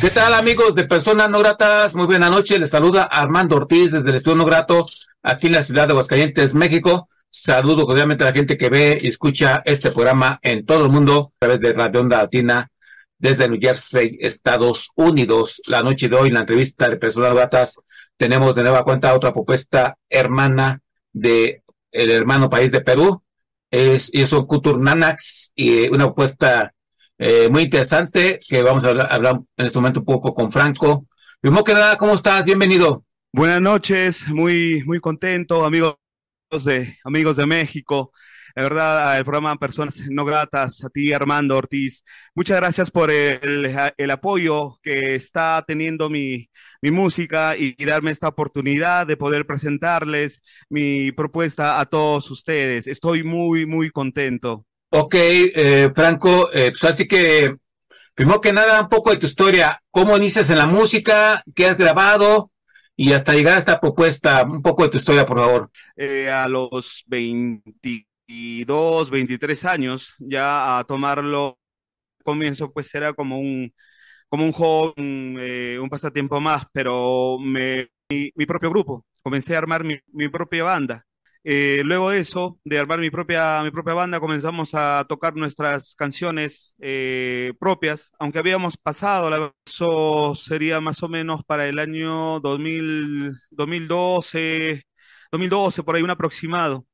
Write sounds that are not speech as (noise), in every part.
¿Qué tal amigos de Personas No Gratas? Muy buena noche, les saluda Armando Ortiz desde el Estudio No Grato, aquí en la ciudad de Aguascalientes, México. Saludo cordialmente a la gente que ve y escucha este programa en todo el mundo a través de Radio Onda Latina desde New Jersey, Estados Unidos. La noche de hoy, en la entrevista de Personas No Gratas, tenemos de nueva cuenta otra propuesta hermana de el hermano país de Perú. Es, y es un Kutur Nanax y una propuesta eh, muy interesante que vamos a hablar, hablar, en este momento un poco con Franco. Primero que nada, ¿cómo estás? Bienvenido. Buenas noches, muy, muy contento, amigos de, amigos de México. La verdad, el programa Personas No Gratas, a ti Armando Ortiz, muchas gracias por el, el apoyo que está teniendo mi, mi música y, y, darme esta oportunidad de poder presentarles mi propuesta a todos ustedes. Estoy muy, muy contento. Ok, eh, Franco, eh, pues así que, primero que nada, un poco de tu historia, cómo inicias en la música, qué has grabado y hasta llegar a esta propuesta, un poco de tu historia, por favor. Eh, a los 22, 23 años, ya a tomarlo, comienzo pues era como un, como un eh, un pasatiempo más, pero me, mi, mi, propio grupo, comencé a armar mi, mi propia banda. Eh, luego de eso, de armar mi propia, mi propia banda, comenzamos a tocar nuestras canciones eh, propias, aunque habíamos pasado, la, eso sería más o menos para el año 2000, 2012, 2012, por ahí un aproximado.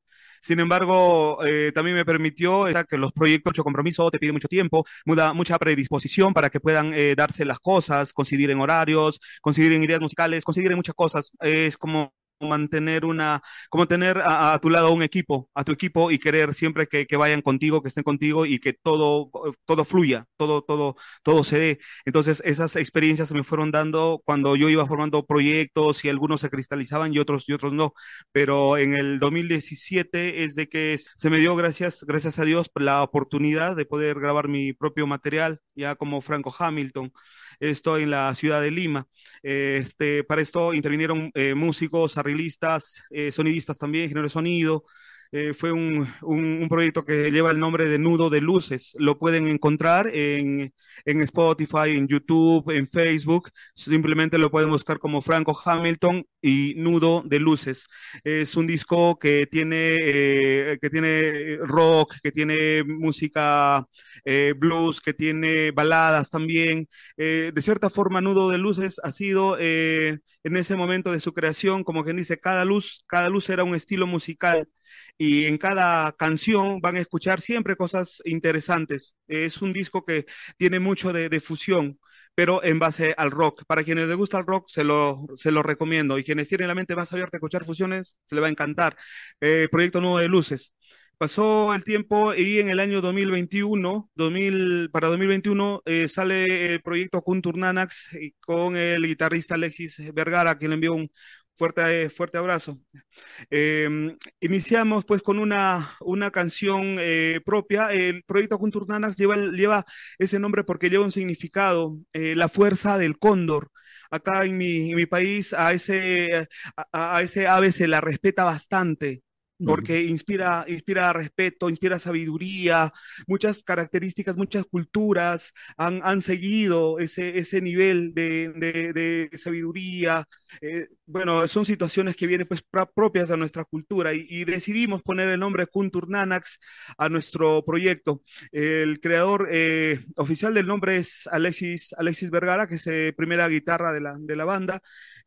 Sin embargo, eh, también me permitió que los proyectos, mucho compromiso, te pide mucho tiempo, muda, mucha predisposición para que puedan eh, darse las cosas, coincidir en horarios, coincidir en ideas musicales, coincidir en muchas cosas. Es como mantener una, como tener a, tu lado un equipo, a tu equipo y querer siempre que, que, vayan contigo, que estén contigo y que todo, todo fluya, todo, todo, todo se dé. Entonces, esas experiencias se me fueron dando cuando yo iba formando proyectos y algunos se cristalizaban y otros, y otros no. Pero en el 2017 es de que se me dio, gracias, gracias a Dios, la oportunidad de poder grabar mi propio material, ya como Franco Hamilton estoy en la ciudad de Lima. Este, para esto intervinieron eh, músicos, arreglistas, eh, sonidistas también, género de sonido. Eh, fue un, un, proyecto que lleva el nombre de Nudo de Luces. Lo pueden encontrar en, en, Spotify, en YouTube, en Facebook. Simplemente lo pueden buscar como Franco Hamilton y Nudo de Luces. Es un disco que tiene, eh, que tiene rock, que tiene música eh, blues, que tiene baladas también. de cierta forma, Nudo de Luces ha sido en ese momento de su creación, como quien dice, cada luz, cada luz era un estilo musical y en cada canción van a escuchar siempre cosas interesantes. Es un disco que tiene mucho de, de fusión pero en base al rock. Para quienes les gusta el rock, se lo, se lo recomiendo. Y quienes tienen la mente más abierta a escuchar fusiones, se le va a encantar. Eh, Proyecto Nuevo de Luces. Pasó el tiempo y en el año 2021, 2000, para 2021, eh, sale el proyecto Kunturnanax con el guitarrista Alexis Vergara, quien le envió un, Fuerte, fuerte abrazo. Eh, iniciamos pues con una, una canción eh, propia. El proyecto Kunturnanas lleva, lleva ese nombre porque lleva un significado, eh, la fuerza del cóndor. Acá en mi, mi país a ese, a ese ave se la respeta bastante porque inspira, inspira respeto, inspira sabiduría, muchas características, muchas culturas han, han seguido ese, ese nivel de, de, de sabiduría. Eh, bueno, son situaciones que vienen pues propias a nuestra cultura y, y decidimos poner el nombre Kunturnanax a nuestro proyecto. El creador eh, oficial del nombre es Alexis, Alexis Vergara, que es eh, primera guitarra de la, de la banda.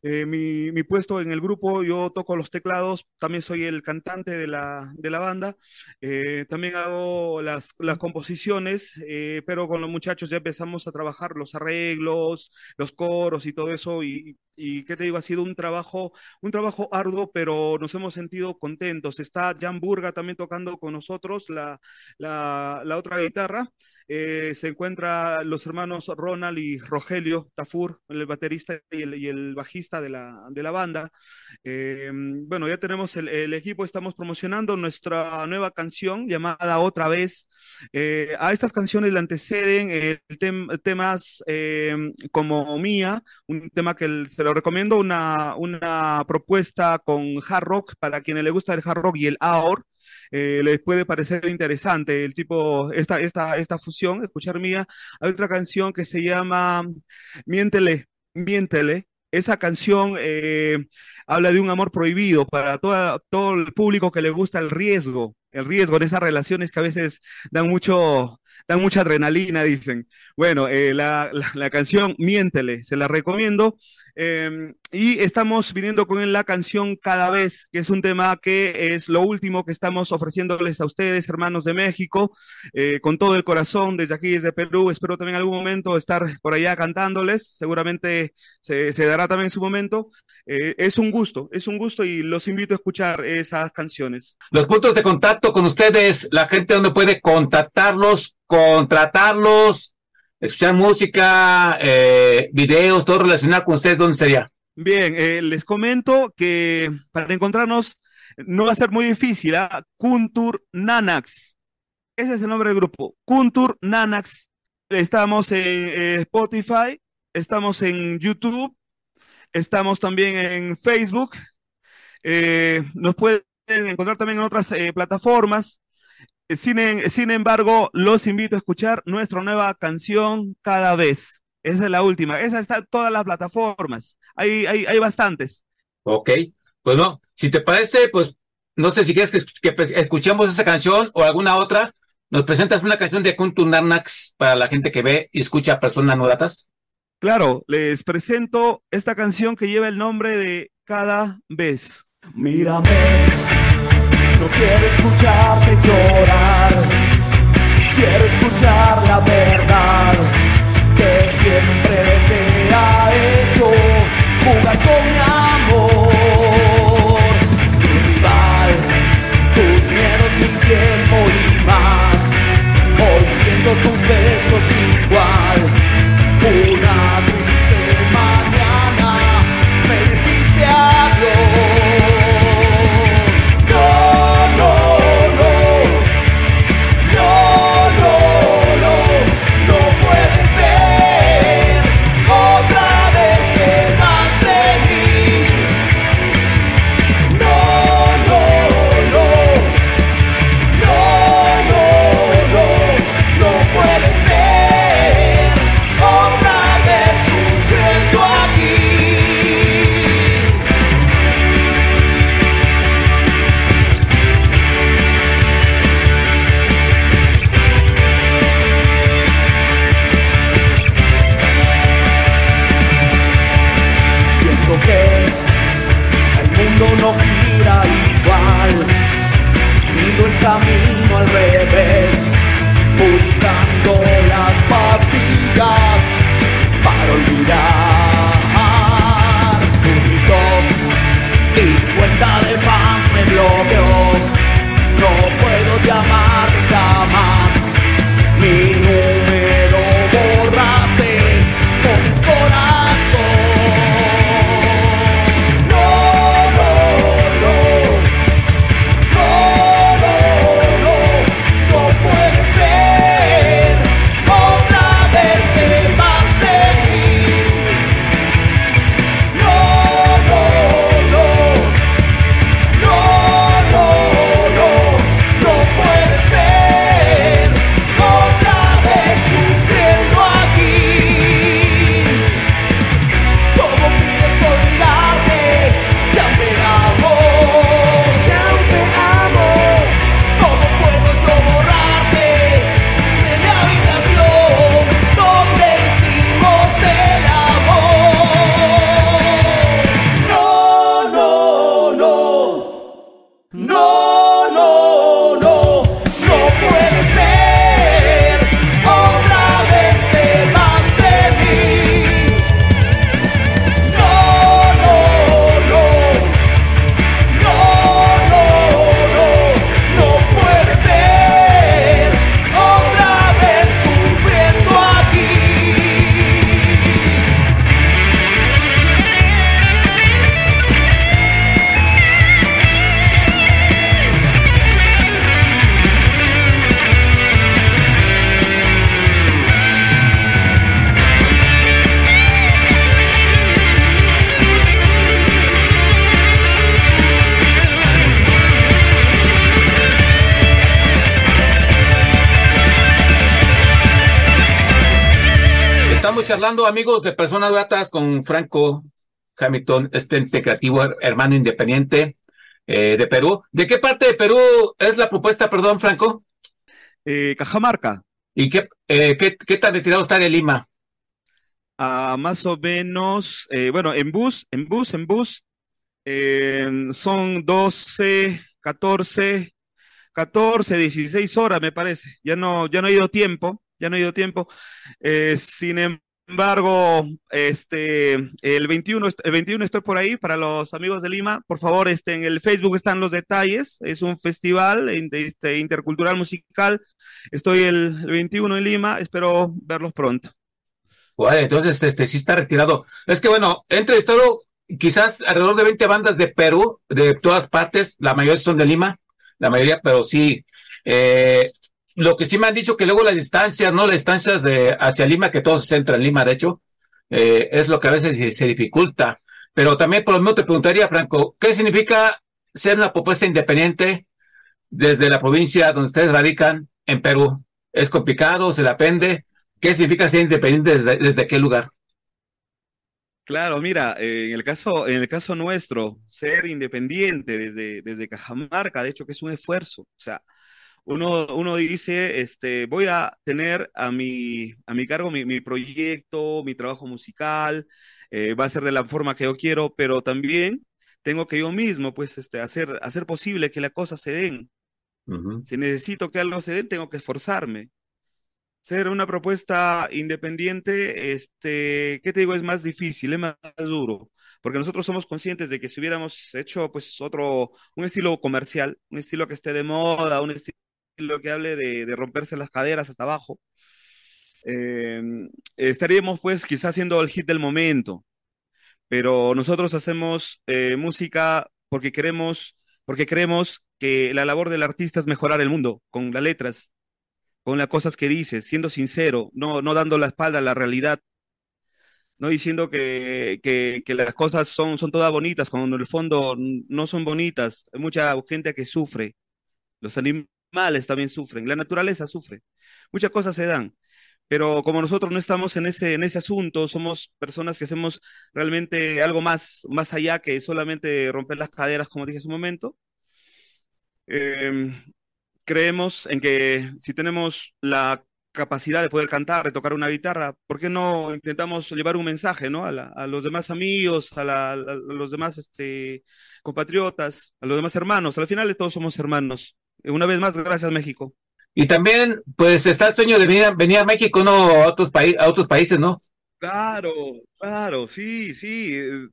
Eh, mi, puesto en el grupo, yo toco los teclados, también soy el cantante de la, de la banda, eh, también hago las, las composiciones, eh, pero con los muchachos ya empezamos a trabajar los arreglos, los coros y todo eso, y y qué te digo, ha sido un trabajo, un trabajo arduo, pero nos hemos sentido contentos. Está Jan Burga también tocando con nosotros la, la, la otra guitarra. Eh, se encuentran los hermanos Ronald y Rogelio Tafur, el baterista y el, y el bajista de la, de la banda. Eh, bueno, ya tenemos el, el, equipo, estamos promocionando nuestra nueva canción llamada Otra vez. Eh, a estas canciones le anteceden el tem temas como Mía, un tema que se lo recomiendo, una, una propuesta con hard rock para quienes le gusta el hard rock y el AOR eh, les puede parecer interesante el tipo, esta, esta, esta fusión, escuchar mía. Hay otra canción que se llama Miéntele, Miéntele. Esa canción eh, habla de un amor prohibido para toda, todo el público que le gusta el riesgo, el riesgo de esas relaciones que a veces dan mucho, dan mucha adrenalina, dicen. Bueno, eh, la, la, la, canción Miéntele, se la recomiendo. Eh, y estamos viniendo con la canción Cada vez, que es un tema que es lo último que estamos ofreciéndoles a ustedes, hermanos de México, eh, con todo el corazón, desde aquí, desde Perú. Espero también algún momento estar por allá cantándoles. Seguramente se, se dará también su momento. Eh, es un gusto, es un gusto y los invito a escuchar esas canciones. Los puntos de contacto con ustedes, la gente donde puede contactarlos, contratarlos, escuchar música, eh, videos, todo relacionado con ustedes, ¿dónde sería? Bien, eh, les comento que para encontrarnos no va a ser muy difícil. ¿eh? Kuntur Nanax. Ese es el nombre del grupo. Kuntur Nanax. Estamos en eh, Spotify, estamos en YouTube, estamos también en Facebook. Nos pueden encontrar también en otras plataformas. Sin, sin, embargo, los invito a escuchar nuestra nueva canción cada vez. Esa es la última. Esa está en todas las plataformas. Hay, hay, hay bastantes. Ok. Pues no, si te parece, pues no sé si quieres que, que escuchemos esa canción o alguna otra. ¿Nos presentas una canción de Kuntu Narnax para la gente que ve y escucha a personas no? Claro, les presento esta canción que lleva el nombre de Cada vez. Mírame. No quiero escucharte llorar, quiero escuchar la verdad que siempre te ha hecho jugar con mi amor. Mi rival, tus miedos, mi tiempo y más. Hoy siento tus besos igual. Una camino al revés, buscando las pastillas para olvidar. Estamos charlando, amigos, de personas gratas con Franco Hamilton, este ente creativo, hermano independiente eh, de Perú. ¿De qué parte de Perú es la propuesta, perdón, Franco? Eh, Cajamarca. ¿Y qué, eh, qué, qué tan retirado está de Lima? a más o menos, eh, bueno, en bus, en bus, en bus, son 12, 14, 14, 16 horas, me parece. Ya no, ya no ha ido tiempo, ya no ha ido tiempo. Eh, sin embargo, este, el 21, el 21 estoy por ahí para los amigos de Lima. Por favor, este, en el Facebook están los detalles. Es un festival este, intercultural musical. Estoy el, el 21 en Lima. Espero verlos pronto. Bueno, entonces este sí está retirado. Es que bueno, he entrevistado quizás alrededor de 20 bandas de Perú, de todas partes, la mayoría son de Lima, la mayoría, pero sí. Eh, lo que sí me han dicho que luego las distancias, ¿no? Las distancias de hacia Lima, que todo se centra en Lima, de hecho, eh, es lo que a veces se, dificulta. Pero también por lo mismo te preguntaría, Franco, ¿qué significa ser una propuesta independiente desde la provincia donde ustedes radican en Perú? ¿Es complicado? ¿Se le aprende? ¿Qué significa ser independiente desde, desde qué lugar? Claro, mira, eh, en el caso, en el caso nuestro, ser independiente desde, desde Cajamarca, de hecho que es un esfuerzo. O sea, uno, uno dice, este, voy a tener a mi, a mi cargo mi, mi proyecto, mi trabajo musical, eh, va a ser de la forma que yo quiero, pero también tengo que yo mismo, pues, este, hacer, hacer posible que las cosas se den. Ujú. Si necesito que algo se dé, tengo que esforzarme. Ser una propuesta independiente, este, ¿qué te digo? Es más difícil, es más duro, porque nosotros somos conscientes de que si hubiéramos hecho pues otro, un estilo comercial, un estilo que esté de moda, un estilo que hable de, de romperse las caderas hasta abajo, eh, estaríamos pues quizás haciendo el hit del momento, pero nosotros hacemos eh, música porque queremos, porque creemos que la labor del artista es mejorar el mundo con las letras con las cosas que dices, siendo sincero, no, no dando la espalda a la realidad, no diciendo que, que, que las cosas son, son todas bonitas, cuando en el fondo no son bonitas. Hay mucha gente que sufre, los animales también sufren, la naturaleza sufre, muchas cosas se dan. Pero como nosotros no estamos en ese, en ese asunto, somos personas que hacemos realmente algo más, más allá que solamente romper las caderas, como dije hace un momento. Eh, creemos en que si tenemos la capacidad de poder cantar, de tocar una guitarra, ¿por qué no intentamos llevar un mensaje, ¿no? A, los demás amigos, a, los demás este, compatriotas, a los demás hermanos. Al final todos somos hermanos. Una vez más, gracias México. Y también, pues, está el sueño de venir, a- venir a México, ¿no? A otros, a otros países, ¿no? Claro, claro, sí, sí.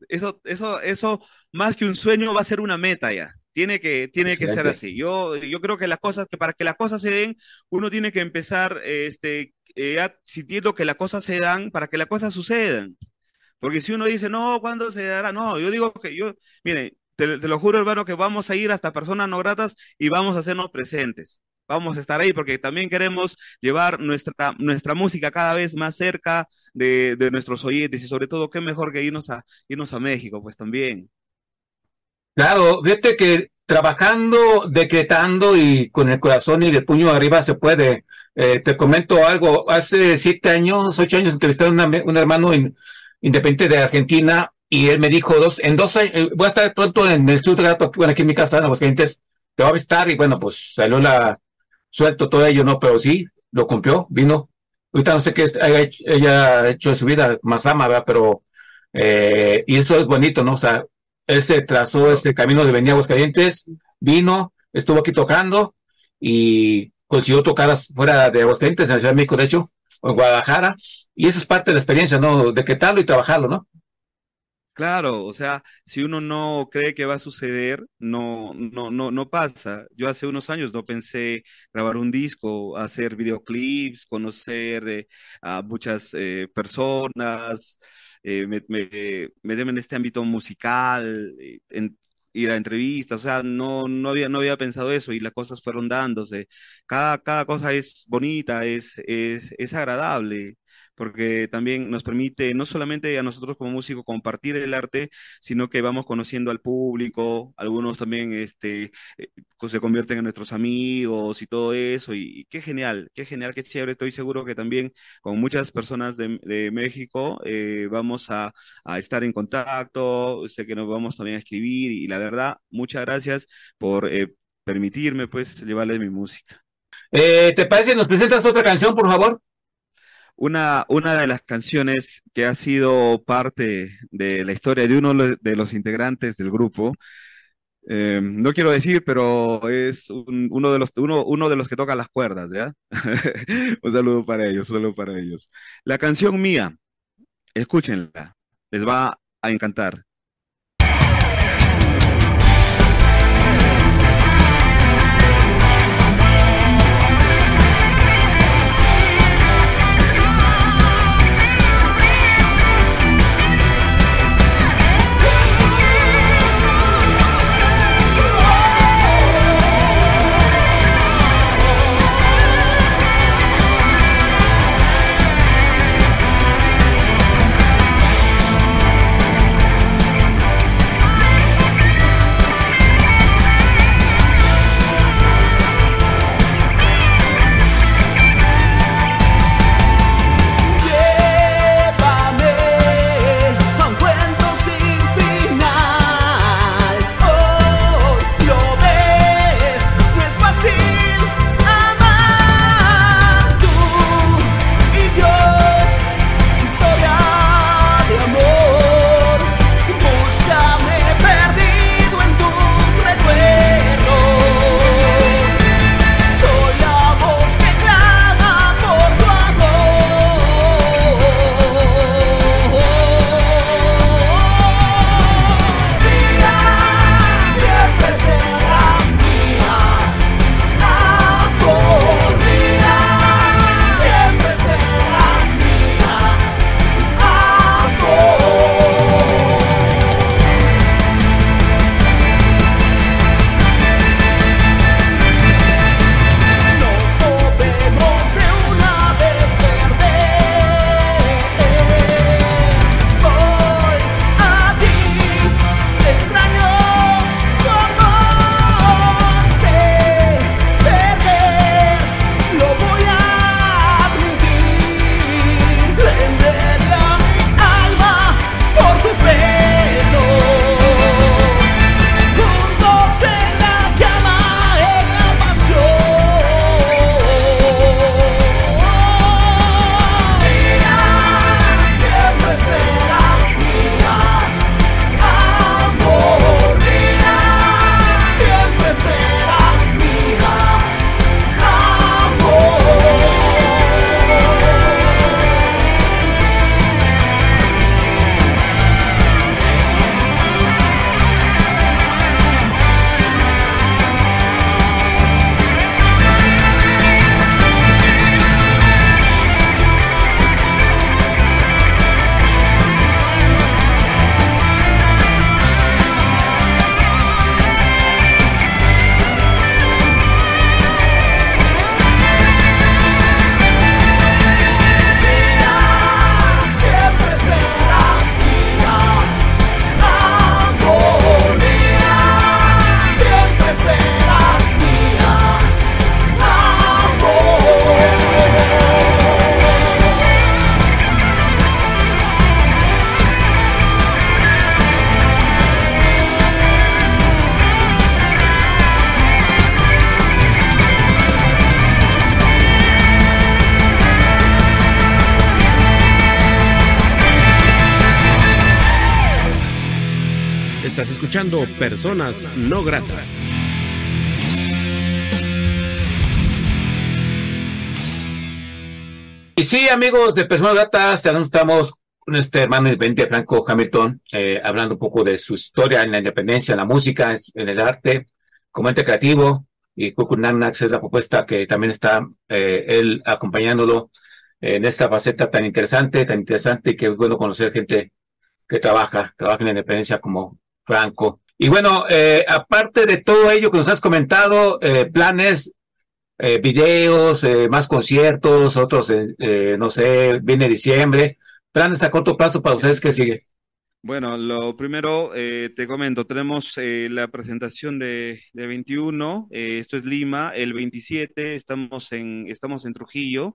Eso, eso, eso, más que un sueño, va a ser una meta ya. Tiene que, tiene que ser así. Yo, yo creo que las cosas, que para que las cosas se den, uno tiene que empezar, este, eh, sintiendo que las cosas se dan para que las cosas sucedan. Porque si uno dice, no, ¿cuándo se dará? No, yo digo que yo, mire, te, lo juro, hermano, que vamos a ir hasta personas no gratas y vamos a hacernos presentes. Vamos a estar ahí porque también queremos llevar nuestra, nuestra música cada vez más cerca de, de nuestros oyentes y sobre todo, qué mejor que irnos a, irnos a México, pues también. Claro, fíjate que trabajando, decretando y con el corazón y el puño arriba se puede. Eh, te comento algo, hace siete años, ocho años entrevisté a una- un hermano in- independiente de Argentina y él me dijo, dos, en dos años, eh, voy a estar pronto en el estudio de bueno, aquí en mi casa, en Aguascalientes, te va a visitar y bueno, pues salió la, suelto todo ello, ¿no? Pero sí, lo cumplió, vino. Ahorita no sé qué haya hecho- ella ha hecho de su vida, más ama, ¿verdad? Pero, eh, y eso es bonito, ¿no? O sea, él se trazó este camino de venir a Aguascalientes, vino, estuvo aquí tocando y consiguió tocar fuera de Aguascalientes, en la Ciudad de México, de hecho, en Guadalajara, y eso es parte de la experiencia, ¿no? Decretarlo y trabajarlo, ¿no? Claro, o sea, si uno no cree que va a suceder, no, no, no, no pasa. Yo hace unos años no pensé grabar un disco, hacer videoclips, conocer eh, a muchas eh, personas, eh, me- me- meterme en este ámbito musical, eh, en- ir a entrevistas, o sea, no, no había, no había pensado eso y las cosas fueron dándose. Cada, cada cosa es bonita, es, es, es agradable. Porque también nos permite no solamente a nosotros como músicos compartir el arte, sino que vamos conociendo al público, algunos también este, eh, se convierten en nuestros amigos y todo eso, y, qué genial, qué genial, qué chévere, estoy seguro que también con muchas personas de, México eh, vamos a, estar en contacto, sé que nos vamos también a escribir, y la verdad, muchas gracias por eh, permitirme pues llevarles mi música. ¿Te parece? ¿Nos presentas otra canción, por favor? Una, una de las canciones que ha sido parte de la historia de uno de los integrantes del grupo, eh, no quiero decir, pero es uno, de los, uno, uno de los que toca las cuerdas, (laughs) un saludo para ellos, solo para ellos. La canción mía, escúchenla, les va a encantar. Personas no gratas. Y sí, amigos de personas gratas, estamos con este hermano de Franco Hamilton, eh, hablando un poco de su historia en la independencia, en la música, en el arte, como ente creativo, y Kukunanax es la propuesta que también está eh, él acompañándolo en esta faceta tan interesante, tan interesante, y que es bueno conocer gente que trabaja, trabaja en la independencia como Franco. Y bueno, eh, aparte de todo ello que nos has comentado, eh, planes eh, videos, eh, más conciertos, otros, eh, no sé, viene diciembre. Planes a corto plazo para ustedes que sigue. Bueno, lo primero, te comento, tenemos la presentación de, de 21, esto es Lima, el 27 estamos en, estamos en Trujillo.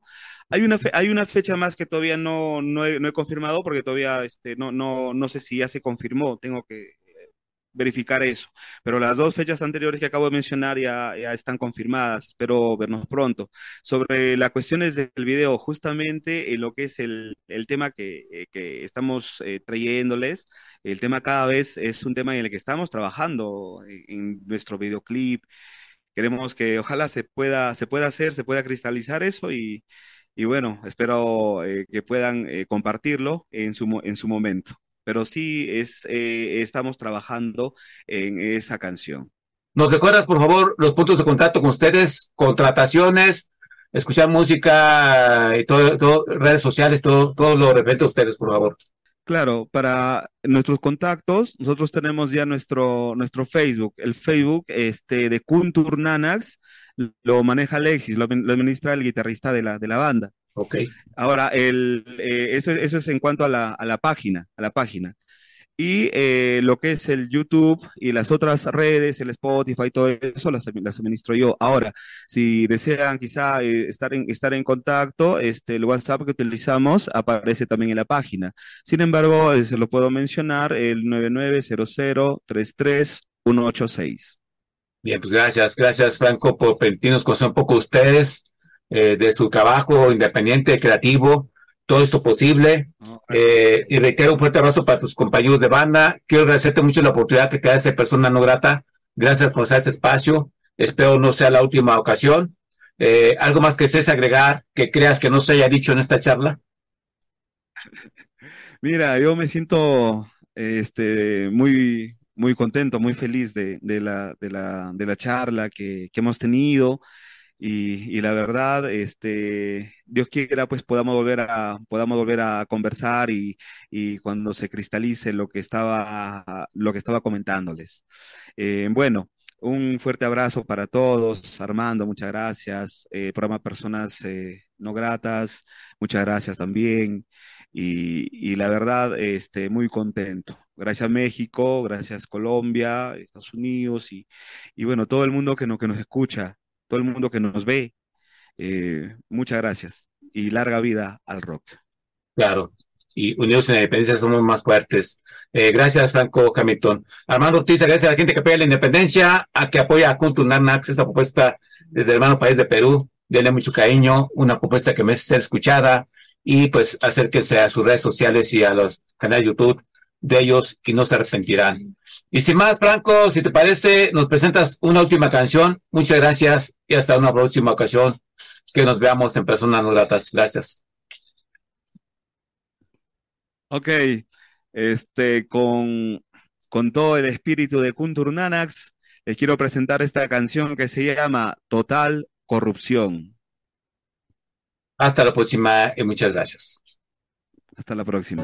Hay una, hay una fecha más que todavía no, no, he, no he confirmado porque todavía este, no, no, no sé si ya se confirmó, tengo que verificar eso. Pero las dos fechas anteriores que acabo de mencionar ya, ya están confirmadas. Espero vernos pronto. Sobre las cuestiones del video, justamente en lo que es el, el tema que, eh, que estamos eh, trayéndoles, el tema cada vez es un tema en el que estamos trabajando en, nuestro videoclip. Queremos que ojalá se pueda, se pueda hacer, se pueda cristalizar eso y, y bueno, espero eh, que puedan compartirlo en su, en su momento pero sí es, eh, estamos trabajando en esa canción. ¿Nos recuerdas, por favor, los puntos de contacto con ustedes, contrataciones, escuchar música y todo, todo redes sociales, todo, todo lo referente a ustedes, por favor? Claro, para nuestros contactos, nosotros tenemos ya nuestro, nuestro Facebook. El Facebook este, de Kuntur Nanax lo maneja Alexis, lo, administra el guitarrista de la, de la banda. Ok. Ahora, el, eh, eso, eso es en cuanto a la, a la página, a la página. Y eh, lo que es el YouTube y las otras redes, el Spotify, todo eso las, las administro yo. Ahora, si desean quizá eh, estar, en, estar en contacto, este, el WhatsApp que utilizamos aparece también en la página. Sin embargo, se lo puedo mencionar, el 990033186. Bien, pues gracias, gracias Franco por permitirnos conocer un poco ustedes eh, de su trabajo independiente, creativo, todo esto posible. Eh, y reitero un fuerte abrazo para tus compañeros de banda. Quiero agradecerte mucho la oportunidad que te da esa persona no grata. Gracias por usar este espacio. Espero no sea la última ocasión. Eh, ¿Algo más que desees agregar que creas que no se haya dicho en esta charla? (laughs) Mira, yo me siento este, muy, muy contento, muy feliz de, de, la, de, la, de la charla que, que hemos tenido. Y, la verdad, este, Dios quiera, pues podamos volver a, podamos volver a conversar y, y cuando se cristalice lo que estaba, lo que estaba comentándoles. Eh, bueno, un fuerte abrazo para todos. Armando, muchas gracias. Eh, programa Personas eh, No Gratas, muchas gracias también. Y, y, la verdad, este, muy contento. Gracias México, gracias Colombia, Estados Unidos y, y bueno, todo el mundo que, no, que nos escucha todo el mundo que nos ve. Eh, muchas gracias y larga vida al rock. Claro, y unidos en la independencia somos más fuertes. Eh, gracias, Franco Hamilton. Armando Ortiz, gracias a la gente que apoya la independencia, a que apoya a Kuntunanax, esta propuesta desde el hermano país de Perú. Denle mucho cariño, una propuesta que merece ser escuchada y pues acérquense a sus redes sociales y a los canales de YouTube de ellos y no se arrepentirán. Y sin más, Franco, si te parece, nos presentas una última canción. Muchas gracias y hasta una próxima ocasión que nos veamos en persona no gratas. Gracias. Ok, este, con, con todo el espíritu de Kuntur Nanax, les quiero presentar esta canción que se llama Total Corrupción. Hasta la próxima y muchas gracias. Hasta la próxima.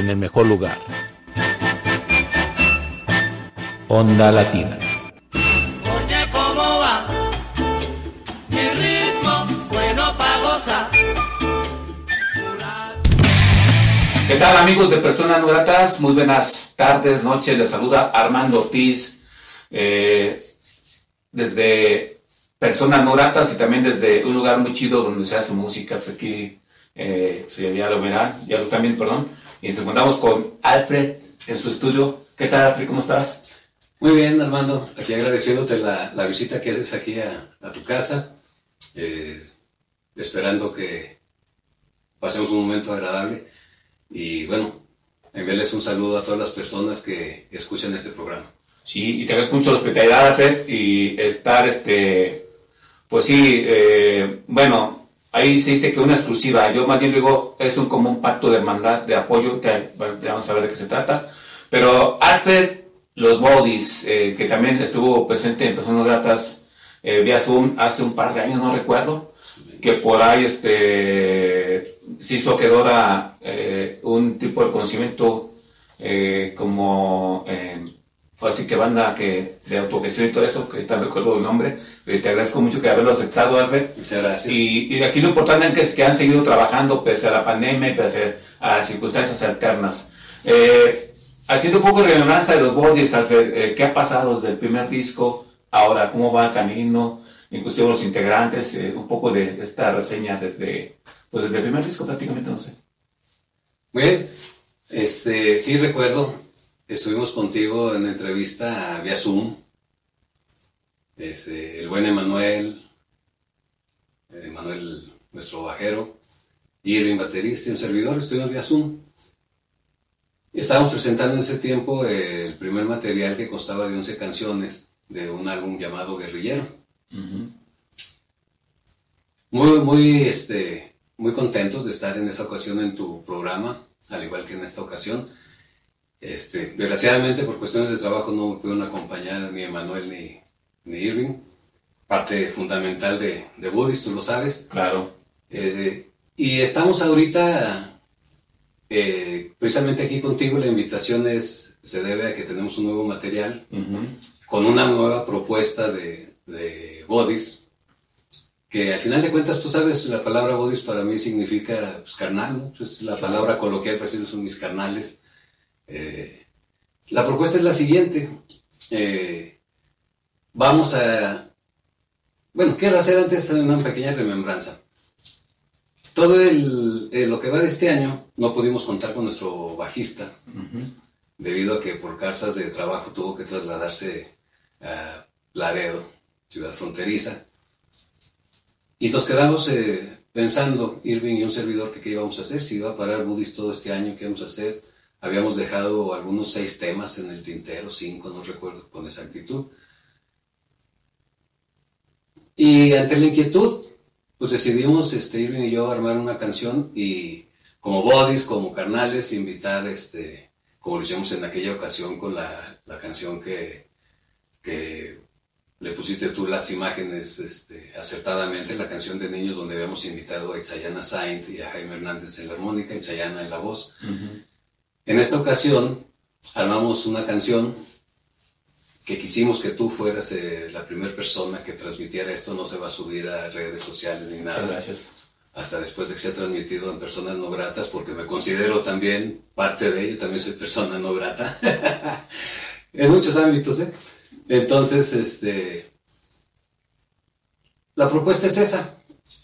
En el mejor lugar. Onda Latina. Oye, ¿cómo va? Mi ritmo, bueno para gozar. ¿Qué tal amigos de Personas No Gratas? Muy buenas tardes, noches. Les saluda Armando Ortiz eh, desde Personas No Gratas y también desde un lugar muy chido donde se hace música. Pues aquí eh, se ya lo verán, ya lo están viendo, perdón. Y nos encontramos con Alfred en su estudio. ¿Qué tal Alfred? ¿Cómo estás? Muy bien, Armando. Aquí agradeciéndote la, la visita que haces aquí a, a tu casa. eh, esperando que pasemos un momento agradable. Y bueno, enviarles un saludo a todas las personas que escuchan este programa. Sí, y te agradezco mucho la hospitalidad, Alfred, y estar, este, pues sí, eh, bueno, ahí se dice que una exclusiva, yo más bien digo, es un como un pacto de hermandad, de apoyo, que vamos a ver de qué se trata, pero Alfred, los Bodies, eh, que también estuvo presente en Personas Gratas eh, vía Zoom hace un par de años, no recuerdo, que por ahí este, se hizo que Dora eh, un tipo de conocimiento como... eh, así que banda que de autogestión y todo eso, que ahorita recuerdo el nombre, pero te agradezco mucho que haberlo aceptado, Albert. Muchas gracias. Y, y aquí lo importante es que han seguido trabajando pese a la pandemia, pese a circunstancias alternas. Eh, haciendo un poco de remembranza de los bodies, Alfred, eh, ¿qué ha pasado desde el primer disco? Ahora, ¿cómo va el camino? Inclusive los integrantes, eh, un poco de esta reseña desde, pues desde el primer disco prácticamente, no sé. Bien, este, sí recuerdo, estuvimos contigo en entrevista vía Zoom. Este, el buen Emanuel, Emanuel, nuestro bajero, Irving, baterista y un servidor, estuvimos vía Zoom. Estábamos presentando en ese tiempo el primer material que constaba de 11 canciones de un álbum llamado Guerrillero. Muy, muy, este, muy contentos de estar en esa ocasión en tu programa, al igual que en esta ocasión. Este, desgraciadamente, por cuestiones de trabajo, no me pudieron acompañar ni Emanuel ni, ni Irving. Parte fundamental de, de Budis, tú lo sabes. Claro. Eh, y estamos ahorita, eh, precisamente aquí contigo, la invitación es, se debe a que tenemos un nuevo material con una nueva propuesta de, de bodies, que al final de cuentas, tú sabes, la palabra bodies para mí significa pues, carnal, ¿no? Pues, la palabra coloquial para decir son mis carnales. Eh, la propuesta es la siguiente. Eh, vamos a... Bueno, quiero hacer antes una pequeña remembranza. Todo el, eh, lo que va de este año no pudimos contar con nuestro bajista, debido a que por causas de trabajo tuvo que trasladarse a Laredo, ciudad fronteriza. Y nos quedamos eh, pensando, Irving y un servidor, que qué íbamos a hacer, si iba a parar Budis todo este año, qué íbamos a hacer. Habíamos dejado algunos seis temas en el tintero, cinco, no recuerdo con exactitud. Y ante la inquietud, pues decidimos, este, Irving y yo, armar una canción y como bodies, como carnales, invitar, este, como lo hicimos en aquella ocasión con la, la canción que, que le pusiste tú las imágenes este, acertadamente, la canción de niños donde habíamos invitado a Itzayana Saint y a Jaime Hernández en la armónica, Itzayana en la voz. En esta ocasión armamos una canción que quisimos que tú fueras eh, la primera persona que transmitiera esto, no se va a subir a redes sociales ni nada. Gracias. Hasta después de que sea transmitido en personas no gratas, porque me considero también parte de ello, también soy persona no grata. (laughs) en muchos ámbitos, ¿eh? Entonces, este, la propuesta es esa.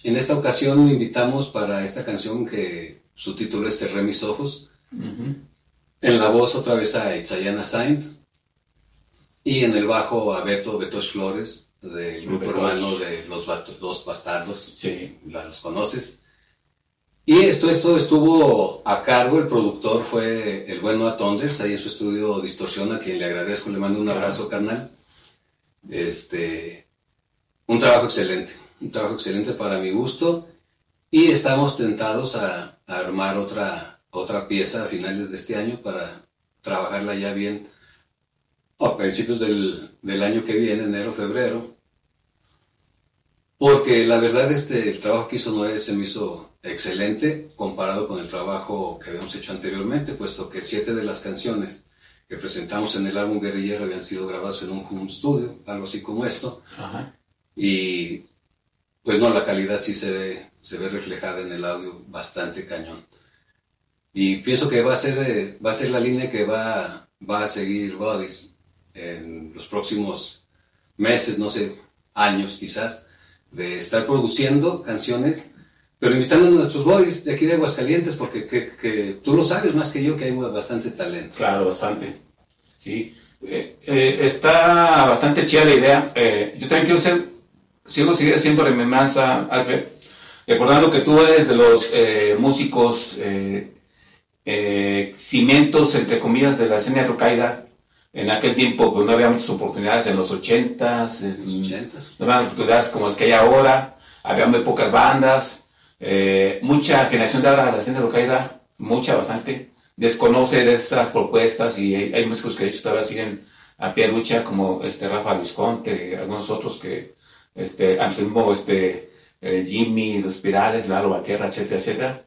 En esta ocasión invitamos para esta canción que su título es Cerré mis ojos. En la voz otra vez a Itzayana Saint. Y en el bajo a Beto, Betos Flores, del grupo hermano de los Dos Bastardos. Sí. Los conoces. Y esto, esto estuvo a cargo, el productor fue el buen Noah Tonders, ahí en su estudio Distorsión, a quien le agradezco, le mando un abrazo, carnal. Este, un trabajo excelente, un trabajo excelente para mi gusto. Y estamos tentados a, a armar otra, otra pieza a finales de este año para trabajarla ya bien a principios del, del año que viene, enero, febrero. Porque la verdad, este, el trabajo que hizo Noé se me hizo excelente comparado con el trabajo que habíamos hecho anteriormente, puesto que siete de las canciones que presentamos en el álbum Guerrillero habían sido grabadas en un home studio, algo así como esto, Ajá. y pues no, la calidad sí se ve, se ve reflejada en el audio bastante cañón. Y pienso que va a ser, eh, va a ser la línea que va, va a seguir Bodies en los próximos meses, no sé, años quizás, de estar produciendo canciones, pero invitando a nuestros Bodies de aquí de Aguascalientes, porque que, que tú lo sabes más que yo que hay bastante talento. Claro, bastante. Sí. Eh, eh, está bastante chida la idea. Eh, yo también quiero ser, sigo seguir haciendo remembranza, Alfred, recordando que tú eres de los eh, músicos eh, cimientos, entre comillas, de la escena de Rocaida. En aquel tiempo pues, no había muchas oportunidades en los ochentas, en Los ochentas. no había oportunidades como las que hay ahora, había muy pocas bandas, eh, mucha generación de ahora de la escena de Rocaida, mucha, bastante, desconoce de estas propuestas y hay, hay músicos que de hecho todavía siguen a pie de lucha, como este Rafa Visconte, algunos otros que, este, mismo este, eh, Jimmy, Los Pirales, Lalo Vaquerra, etcétera, etcétera.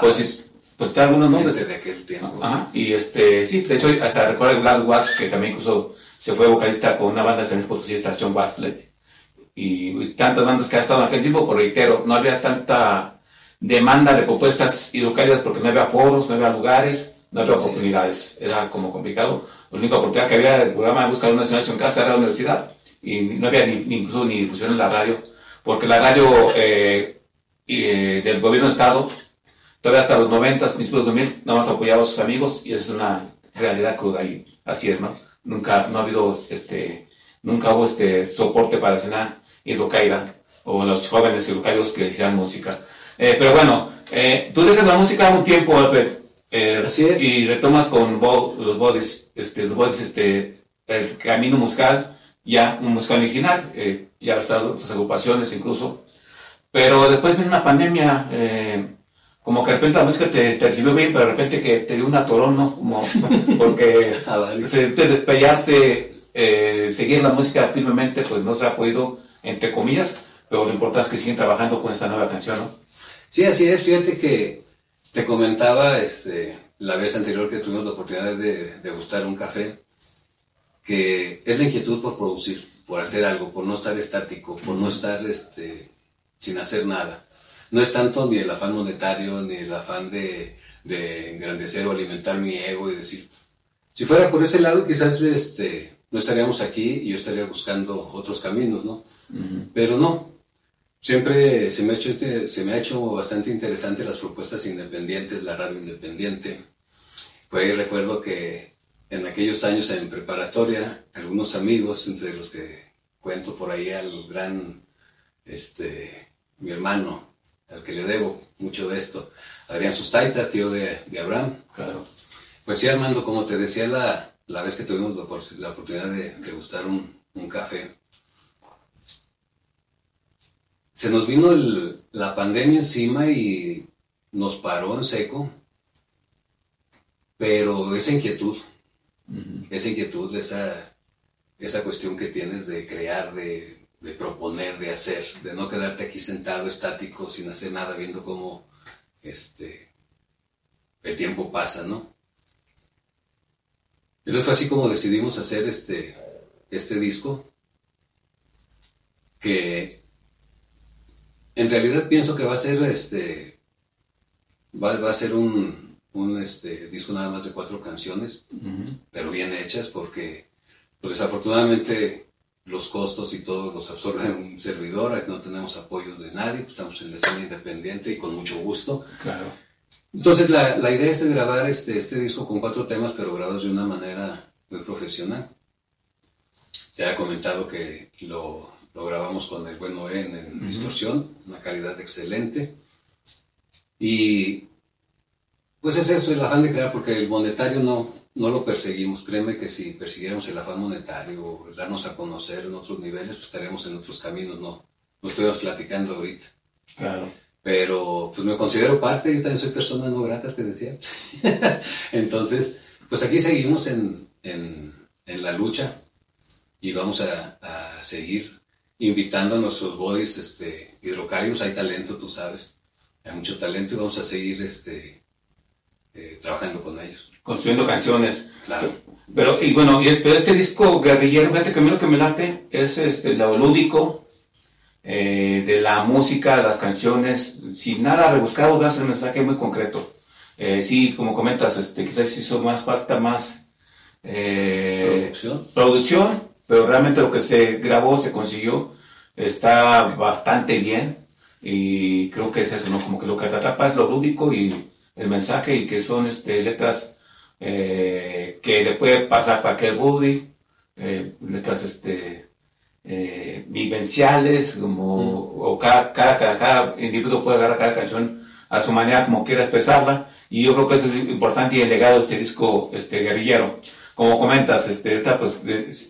Pues, pues da algunos nombres. Desde aquel tiempo. Ajá, y este, sí, de hecho, hasta recuerdo Glad Watts, que también incluso se fue vocalista con una banda de San Luis Potosí, Estación Wattslet. Y, y tantas bandas que ha estado en aquel tiempo, por reitero, no había tanta demanda de propuestas hidrocálidas porque no había foros, no había lugares, no había es. oportunidades. Era como complicado. La única oportunidad que había el programa de Buscar una Nacional en casa era la universidad. Y no había ni, ni incluso ni difusión en la radio, porque la radio eh, y, eh, del gobierno de Estado todavía hasta los 90, principios de 2000, nada más apoyaba a sus amigos y es una realidad cruda y así es, ¿no? Nunca, no ha habido, este, nunca hubo este soporte para escena hidrocaída o los jóvenes hidrocaídos que hicieran música. Eh, pero bueno, eh, tú dejas la música un tiempo, Alfred, eh, Así es. y retomas con bo- los bodies, este, los bodies, este, el camino musical, ya un musical original, ya están otras agrupaciones incluso, pero después vino una pandemia, eh, como que de repente la música te, te recibió bien, pero de repente que te dio un atorón, ¿no? Como, porque (laughs) Ah, vale. se- te despellarte, eh, seguir la música firmemente, pues no se ha podido, entre comillas, pero lo importante es que siguen trabajando con esta nueva canción, ¿no? Sí, así es. Fíjate que te comentaba este, la vez anterior que tuvimos la oportunidad de degustar un café, que es la inquietud por producir, por hacer algo, por no estar estático, por no estar este, sin hacer nada. No es tanto ni el afán monetario, ni el afán de, de engrandecer o alimentar mi ego y decir, si fuera por ese lado, quizás este, no estaríamos aquí y yo estaría buscando otros caminos, ¿no? Pero no, Siempre se me, ha hecho, se me ha hecho bastante interesante las propuestas independientes, la radio independiente. Pues recuerdo que en aquellos años en preparatoria, algunos amigos, entre los que cuento por ahí al gran, este, mi hermano, al que le debo mucho de esto, Adrián Sustaita, tío de, de Abraham. Claro. Pues sí, Armando, como te decía la, la vez que tuvimos la, opor- la oportunidad de, de gustar un, un café, se nos vino el- la pandemia encima y nos paró en seco, pero esa inquietud, esa inquietud, esa, esa cuestión que tienes de crear, de, de proponer, de hacer, de no quedarte aquí sentado estático sin hacer nada, viendo cómo este, el tiempo pasa, ¿no? Entonces fue así como decidimos hacer este, este disco, que en realidad pienso que va a ser este, va, va a ser un, un este, disco nada más de cuatro canciones, pero bien hechas porque pues desafortunadamente los costos y todo los absorbe un servidor, no tenemos apoyo de nadie, pues, estamos en la escena independiente y con mucho gusto. Claro. Entonces la, la idea es de grabar este, este disco con cuatro temas, pero grabados de una manera muy profesional. Te había comentado que lo, lo grabamos con el buen Noé en, en distorsión, una calidad excelente. Y pues es eso, el afán de crear, porque el monetario no, no lo perseguimos. Créeme que si persiguiéramos el afán monetario, darnos a conocer en otros niveles, pues estaríamos en otros caminos, no, no estuviéramos platicando ahorita. Claro. Pero pues me considero parte, yo también soy persona no grata, te decía. (laughs) Entonces, pues aquí seguimos en, en, en la lucha y vamos a, a seguir invitando a nuestros bodies este, hidrocálidos, hay talento, tú sabes. hay mucho talento y vamos a seguir este, eh, trabajando con ellos. Construyendo canciones. Claro. Pero, y bueno, y es- pero este disco guerrillero, fíjate que a mí lo que me late es este, lo lúdico eh, de la música, las canciones, sin nada rebuscado, das el mensaje muy concreto. Eh, sí, como comentas, este, quizás hizo más falta más eh, Producción. producción, pero realmente lo que se grabó, se consiguió, está bastante bien. Y creo que es eso, ¿no? Como que lo que te atrapa es lo lúdico y el mensaje, y que son este, letras eh, que le puede pasar cualquier buddy, eh, letras este, eh, vivenciales, como, o cada, cada, cada, cada individuo puede agarrar cada canción a su manera, como quiera expresarla, y yo creo que eso es importante y el legado de este disco este, guerrillero. Como comentas, este, pues,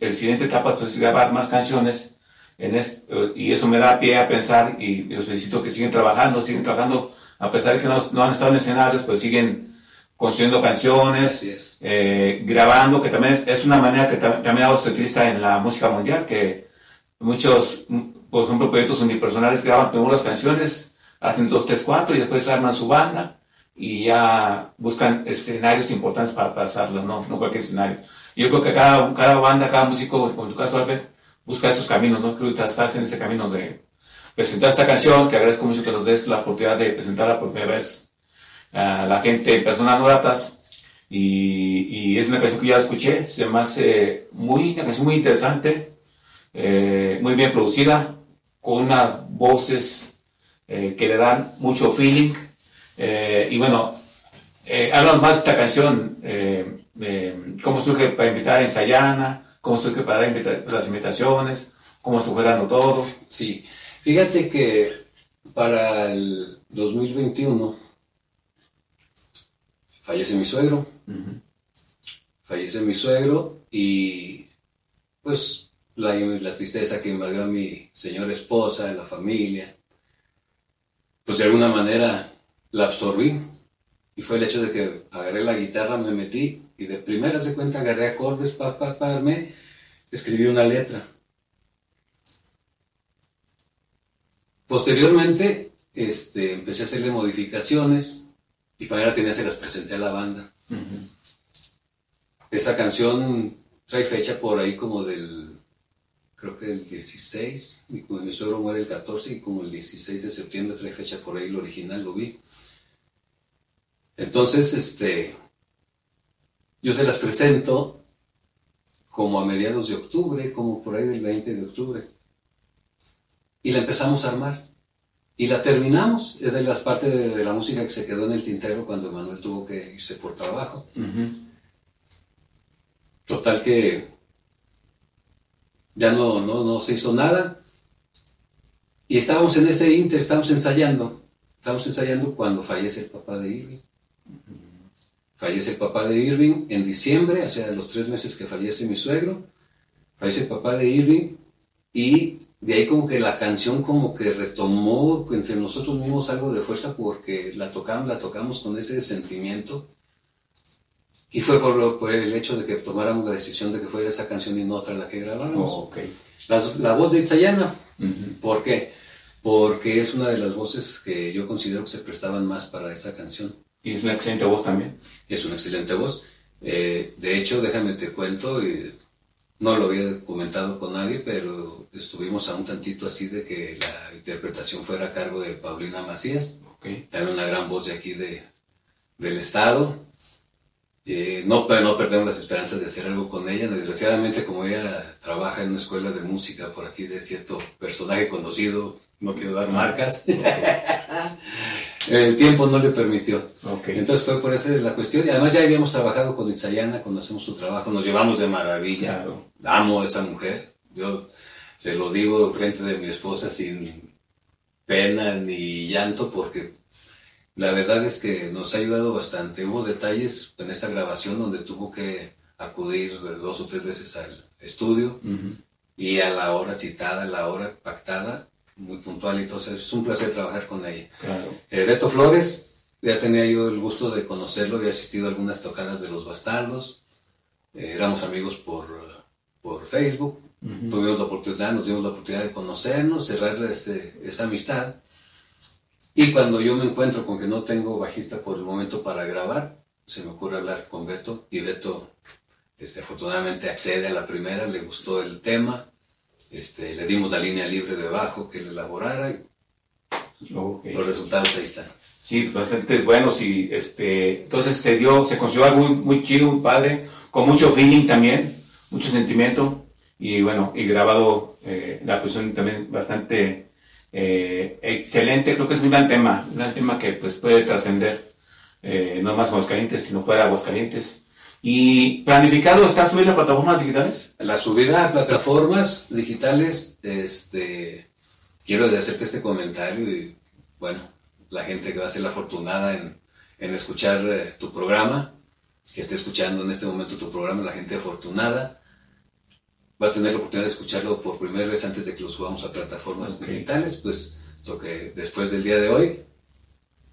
el siguiente etapa pues, es grabar más canciones, en es- eh, y eso me da pie a pensar, y los felicito que siguen trabajando, siguen trabajando, a pesar de que no, no han estado en escenarios, pues siguen construyendo canciones, es. eh, grabando, que también es, es una manera que tam- también ahora se utiliza en la música mundial, que muchos, por ejemplo, proyectos unipersonales graban primero las canciones, hacen dos, tres, cuatro y después arman su banda y ya buscan escenarios importantes para pasarlo, no, no cualquier escenario. Yo creo que cada, cada banda, cada músico, como en tu caso, Albert, busca esos caminos, ¿no? Creo que estás en ese camino de presentar esta canción, que agradezco mucho que nos des la oportunidad de presentarla por primera vez a la gente, personas no gratas, y, y es una canción que ya escuché, se me hace muy, una canción muy interesante, eh, muy bien producida, con unas voces eh, que le dan mucho feeling. eh, y bueno, eh, háblanos más de esta canción, eh, eh, cómo surge para invitar a Ensayana, cómo surge para invitar, las invitaciones, cómo se fue dando todo. Sí, fíjate que para el 2021 fallece mi suegro, fallece mi suegro y pues la, la tristeza que invadió a mi señora esposa, a la familia, pues de alguna manera la absorbí. Y fue el hecho de que agarré la guitarra, me metí y de primera se cuenta agarré acordes, pa, pa, pa, escribí una letra. Posteriormente, este, empecé a hacerle modificaciones y para la tenía se las presenté a la banda. Esa canción trae fecha por ahí como del, creo que el 16, y como mi suegro muere el 14 y como el 16 de septiembre trae fecha por ahí, el original lo vi. Entonces, este, yo se las presento como a mediados de octubre, como por ahí del 20 de octubre y la empezamos a armar. Y la terminamos. Es de las partes de, de la música que se quedó en el tintero cuando Manuel tuvo que irse por trabajo. Total que ya no, no, no se hizo nada. Y estábamos en ese inter, estábamos ensayando. Estábamos ensayando cuando fallece el papá de Irving. Fallece el papá de Irving en diciembre, o sea, los tres meses que fallece mi suegro. Fallece el papá de Irving y de ahí como que la canción como que retomó entre nosotros mismos algo de fuerza porque la tocamos, la tocamos con ese sentimiento. Y fue por, lo- por el hecho de que tomáramos la decisión de que fuera esa canción y no otra la que grabáramos. ok. Las- la voz de Itzayana. ¿Por qué? Porque es una de las voces que yo considero que se prestaban más para esa canción. Y es una excelente voz también. Es una excelente voz. Eh, de hecho, déjame te cuento, eh, no lo había comentado con nadie, pero estuvimos a un tantito así de que la interpretación fuera a cargo de Paulina Macías, Ok. también una gran voz de aquí de, del estado. Eh, no, no perdemos las esperanzas de hacer algo con ella. Desgraciadamente, como ella trabaja en una escuela de música por aquí de cierto personaje conocido, no quiero dar marcas, (laughs) el tiempo no le permitió. Entonces fue por esa la cuestión. Y además ya habíamos trabajado con Itzayana, conocemos su trabajo, nos llevamos de maravilla. Claro. Amo a esa mujer. Yo se lo digo frente de mi esposa sin pena ni llanto porque la verdad es que nos ha ayudado bastante. Hubo detalles en esta grabación donde tuvo que acudir dos o tres veces al estudio y a la hora citada, a la hora pactada, muy puntual. Entonces es un placer trabajar con ella. Claro. Eh, Beto Flores, ya tenía yo el gusto de conocerlo, había asistido a algunas tocadas de Los Bastardos, Eh, éramos amigos por, por Facebook, tuvimos la oportunidad, nos dimos la oportunidad de conocernos, cerrar este, esa amistad. Y cuando yo me encuentro con que no tengo bajista por el momento para grabar, se me ocurre hablar con Beto y Beto este, afortunadamente accede a la primera, le gustó el tema, este, le dimos la línea libre de bajo que le elaborara y Ok. los resultados ahí están. Sí, bastante buenos y este, entonces se dio, se consiguió algo muy, muy chido, muy padre, con mucho feeling también, mucho sentimiento y bueno, y grabado eh, la producción también bastante eh, excelente, creo que es un gran tema, un gran tema que pues puede trascender, eh, no más Aguascalientes, sino fuera de Aguascalientes. ¿Y planificado está subir las plataformas digitales? La subida a plataformas digitales, este, quiero hacerte este comentario y bueno, la gente que va a ser la afortunada en, en escuchar eh, tu programa, que esté escuchando en este momento tu programa, la gente afortunada, va a tener la oportunidad de escucharlo por primera vez antes de que lo subamos a plataformas Ok. digitales, pues lo que después del día de hoy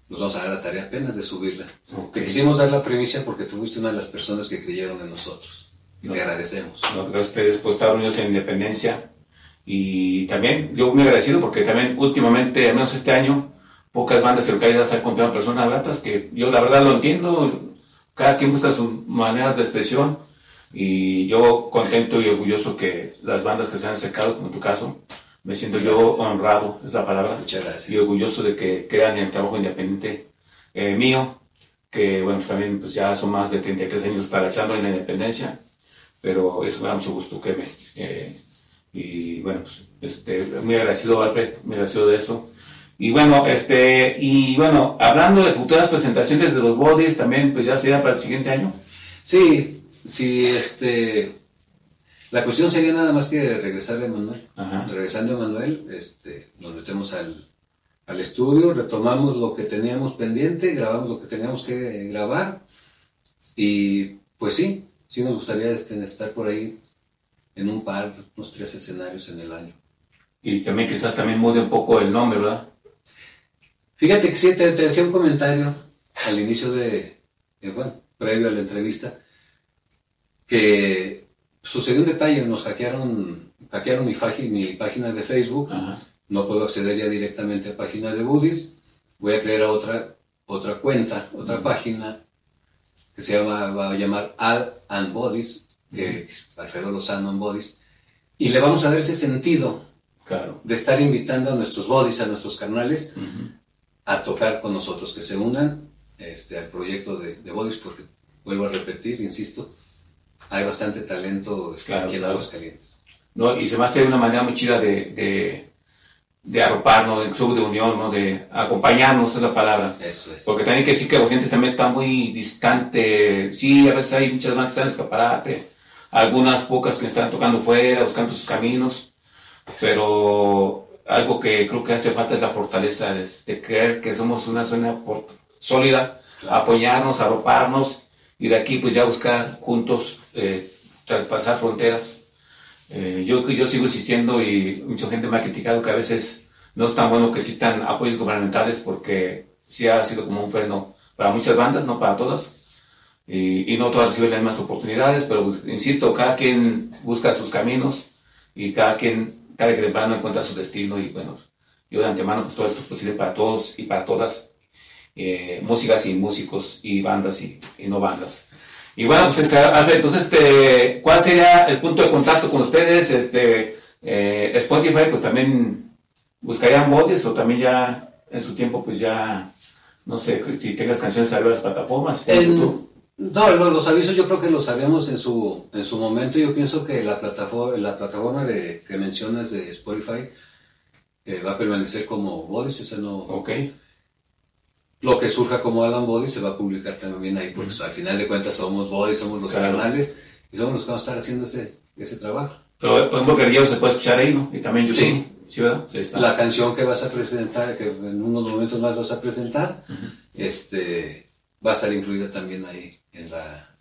nos vamos a dar la tarea apenas de subirla. Ok. Te quisimos dar la primicia porque tú fuiste una de las personas que creyeron en nosotros y No. te agradecemos. ¿no? Gracias a ustedes por estar unidos en independencia. Y también, yo muy agradecido porque también últimamente, al menos este año, pocas bandas y localidades han comprado personas gratas que yo la verdad lo entiendo. Cada quien busca sus maneras de expresión. Y yo contento y orgulloso que las bandas que se han acercado, como en tu caso, me siento yo honrado, es la palabra. Muchas gracias. Y orgulloso de que crean en el trabajo independiente eh, mío, que bueno, pues también pues ya son más de 33 años talachando en la independencia pero eso me da mucho gusto, créeme. Eh, y bueno, pues, este, muy agradecido, Alfred, muy agradecido de eso. Y bueno, este, y bueno, hablando de futuras presentaciones de los bodies, también, pues ya sería para el siguiente año. Sí, sí, este. La cuestión sería nada más que regresarle a Manuel. Ajá. Regresando a Manuel, este, nos metemos al, al estudio, retomamos lo que teníamos pendiente, grabamos lo que teníamos que grabar. Y pues sí, sí nos gustaría este, estar por ahí en un par, unos tres escenarios en el año. Y también quizás también mude un poco el nombre, ¿verdad? Fíjate que sí, te, te decía un comentario al inicio de, de, bueno, previo a la entrevista, que sucedió un detalle, nos hackearon, hackearon mi, página de Facebook, Ajá. no puedo acceder ya directamente a página de Budis, voy a crear otra, otra cuenta, otra página que se llama, va a llamar Al and Bodies, que Alfredo Lozano and Bodies, y le vamos a dar ese sentido Claro. de estar invitando a nuestros bodies, a nuestros carnales, a tocar con nosotros, que se unan este, al proyecto de, de bodies, porque vuelvo a repetir, insisto, hay bastante talento Claro, aquí en claro. Aguascalientes. ¿no? Y se me hace una manera muy chida de, de, de arroparnos, de sub de unión, ¿no? De acompañarnos, es la palabra. Eso es. Porque también hay que decir que Aguascalientes también está muy distante. Sí, a veces hay muchas bandas que están en escaparate, algunas pocas que están tocando fuera, buscando sus caminos, pero algo que creo que hace falta es la fortaleza de, de creer que somos una zona sólida, apoyarnos, arroparnos y de aquí pues ya buscar juntos eh, traspasar fronteras. Eh, yo, yo sigo insistiendo y mucha gente me ha criticado que a veces no es tan bueno que existan apoyos gubernamentales porque sí ha sido como un freno para muchas bandas, no para todas. Y, y no todas reciben las mismas oportunidades, pero pues, insisto, cada quien busca sus caminos y cada quien tarde que temprano encuentra su destino y bueno, yo de antemano pues todo esto es posible para todos y para todas, eh, músicas y músicos y bandas y, y no bandas. Y bueno, pues este, Alfred, entonces, este, ¿cuál sería el punto de contacto con ustedes? Este, eh, Spotify, pues también buscarían bodies o también ya en su tiempo, pues ya, no sé, si tengas canciones de las plataformas. En- YouTube. no, lo- los avisos yo creo que los haremos en su, en su momento. Yo pienso que la plataforma, la plataforma de, que mencionas de Spotify eh, va a permanecer como Bodies, o sea, no, Ok, lo que surja como Alan Bodies se va a publicar también ahí, porque al final de cuentas somos Bodies, somos los Claro. canales y somos los que vamos a estar haciendo ese, ese trabajo. pero por ejemplo, Guerrilleros se puede escuchar ahí, ¿no? Y también YouTube. Sí. Sí, ¿verdad? Sí, está. La canción que vas a presentar, que en unos momentos más vas a presentar, este, va a estar incluida también ahí en la,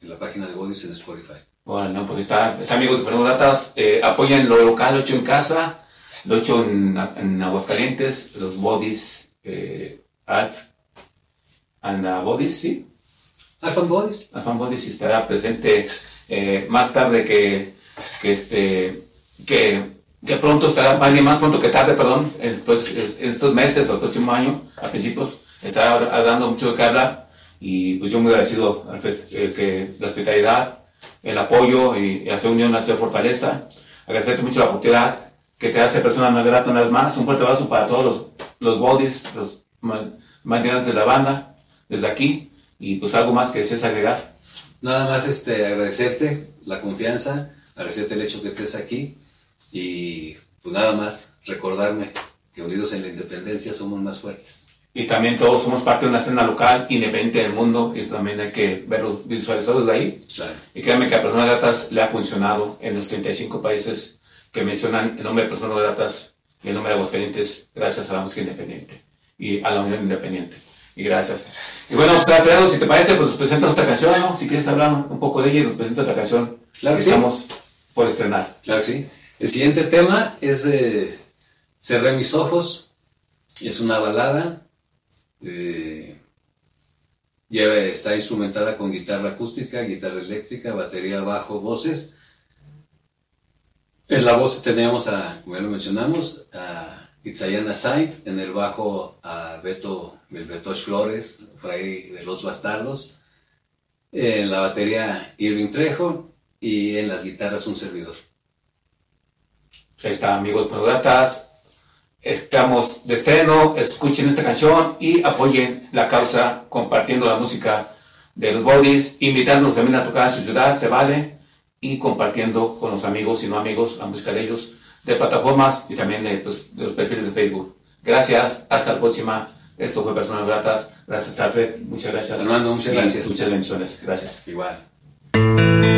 en la página de Bodies en Spotify. Bueno, pues está, está amigos de Perdón Gratas, eh, apoyen lo local, lo hecho en casa, lo hecho en, en Aguascalientes, los bodies, eh, Alf, sí, Alphan Bodies, Alfan Bodies estará presente eh, más tarde que, que este, que que pronto estará, más bien más pronto que tarde, perdón, en, pues, es- en estos meses o el próximo año, a principios, estará dando mucho de qué hablar y pues yo muy agradecido eh, que la hospitalidad, el apoyo y, y hacer unión, hacer fortaleza. Agradecerte mucho la oportunidad que te hace persona no grata una vez más. Un fuerte abrazo para todos los, los bodies, los ma- más grandes de la banda, desde aquí. Y pues algo más que desees agregar. Nada más este, agradecerte la confianza, agradecerte el hecho que estés aquí y pues nada más recordarme que unidos en la independencia somos más fuertes. Y también todos somos parte de una escena local independiente del mundo y eso también hay que verlo visualizado desde ahí. Claro. Y créanme que a Personas Gratas le ha funcionado en los 35 países que mencionan el nombre de Personas Gratas y el nombre de Aguascalientes gracias a la música independiente y a la Unión Independiente. Y gracias. Y bueno, pues Alfredo, si te parece, pues nos presenta nuestra canción, ¿no? Si quieres hablar un poco de ella y nos presenta otra canción Claro que que sí. estamos por estrenar. Claro que sí. El siguiente tema es eh, Cerré mis ojos. Es una balada. eh, lleva, está instrumentada con guitarra acústica, guitarra eléctrica, batería, bajo, voces. En la voz tenemos a, como ya lo mencionamos, a Itzayana Saint, en el bajo a Beto Belbetosh Flores, por ahí de Los Bastardos. En la batería Irving Trejo y en las guitarras un servidor. Pues Ahí está, amigos Personas Gratas. Estamos de estreno, escuchen esta canción y apoyen la causa compartiendo la música de los bodies, invitándonos también a tocar en su ciudad, se vale, y compartiendo con los amigos y no amigos la música de ellos, de plataformas y también de, pues, de los perfiles de Facebook. Gracias, hasta la próxima. Esto fue Personas Gratas. Gracias, Alfred. Muchas gracias. Armando, muchas Y gracias. Muchas bendiciones. Gracias. Igual.